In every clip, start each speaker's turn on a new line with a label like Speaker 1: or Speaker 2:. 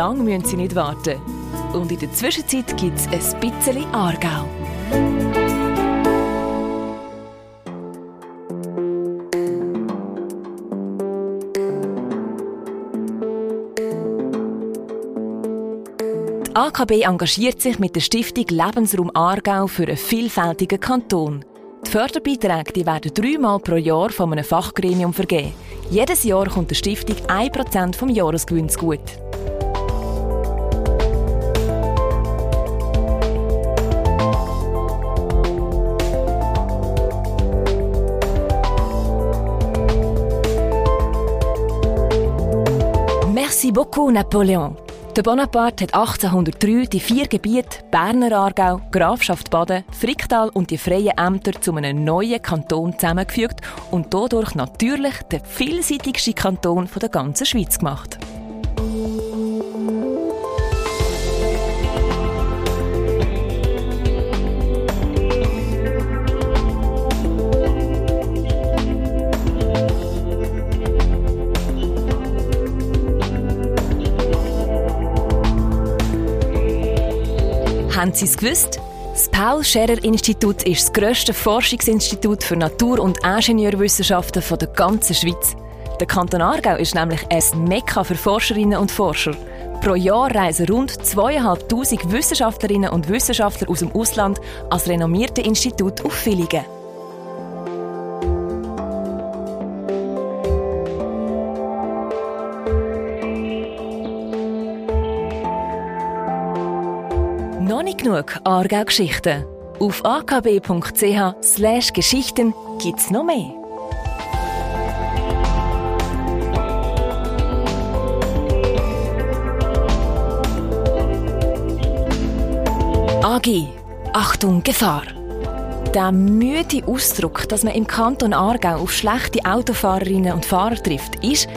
Speaker 1: lang müssen sie nicht warten. Und in der Zwischenzeit gibt es ein bisschen Aargau. Die AKB engagiert sich mit der Stiftung Lebensraum Aargau für einen vielfältigen Kanton. Die Förderbeiträge die werden dreimal pro Jahr von einem Fachgremium vergeben. Jedes Jahr kommt der Stiftung 1% vom Jahresgewinn gut. Merci beaucoup, Napoleon. Der Bonaparte hat 1803 die vier Gebiete Berner Aargau, Grafschaft Baden, Fricktal und die freien Ämter zu einem neuen Kanton zusammengefügt und dadurch natürlich den vielseitigsten Kanton der ganzen Schweiz gemacht. Haben Sie es gewusst? Das Paul-Scherrer-Institut ist das grösste Forschungsinstitut für Natur- und Ingenieurwissenschaften der ganzen Schweiz. Der Kanton Aargau ist nämlich ein Mekka für Forscherinnen und Forscher. Pro Jahr reisen rund 2'500 Wissenschaftlerinnen und Wissenschaftler aus dem Ausland als renommierte Institut auf Villingen. Noch nicht genug Aargau-Geschichten. Auf akb.ch Geschichten gibt's noch mehr. AG. Achtung, Gefahr. Der müde Ausdruck, dass man im Kanton Aargau auf schlechte Autofahrerinnen und Fahrer trifft, ist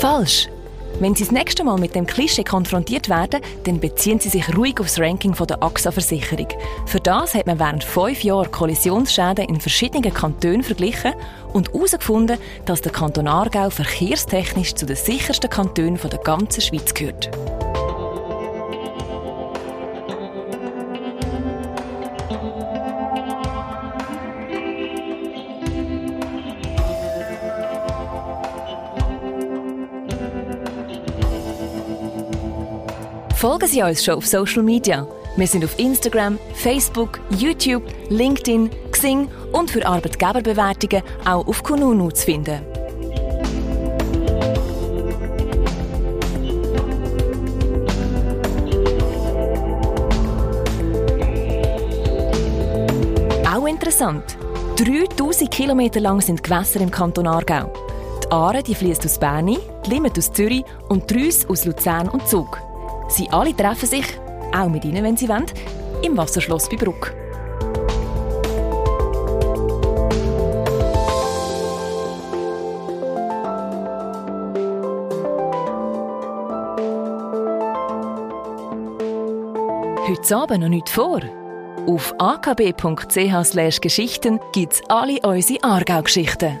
Speaker 1: falsch. Wenn Sie das nächste Mal mit dem Klischee konfrontiert werden, dann beziehen Sie sich ruhig aufs Ranking der AXA-Versicherung. Für das hat man während fünf Jahren Kollisionsschäden in verschiedenen Kantonen verglichen und herausgefunden, dass der Kanton Aargau verkehrstechnisch zu den sichersten Kantonen der ganzen Schweiz gehört. Folgen Sie uns schon auf Social Media. Wir sind auf Instagram, Facebook, YouTube, LinkedIn, Xing und für Arbeitgeberbewertungen auch auf Kununu zu finden. Auch interessant. 3000 Kilometer lang sind Gewässer im Kanton Aargau. Die Aare fließt aus Berni, die Limit aus Zürich und die Reuss aus Luzern und Zug. Sie alle treffen sich, auch mit Ihnen, wenn Sie wollen, im Wasserschloss bei Bruck. Heute Abend noch nicht vor. Auf akb.ch/geschichten gibt es alle unsere Aargau-Geschichten.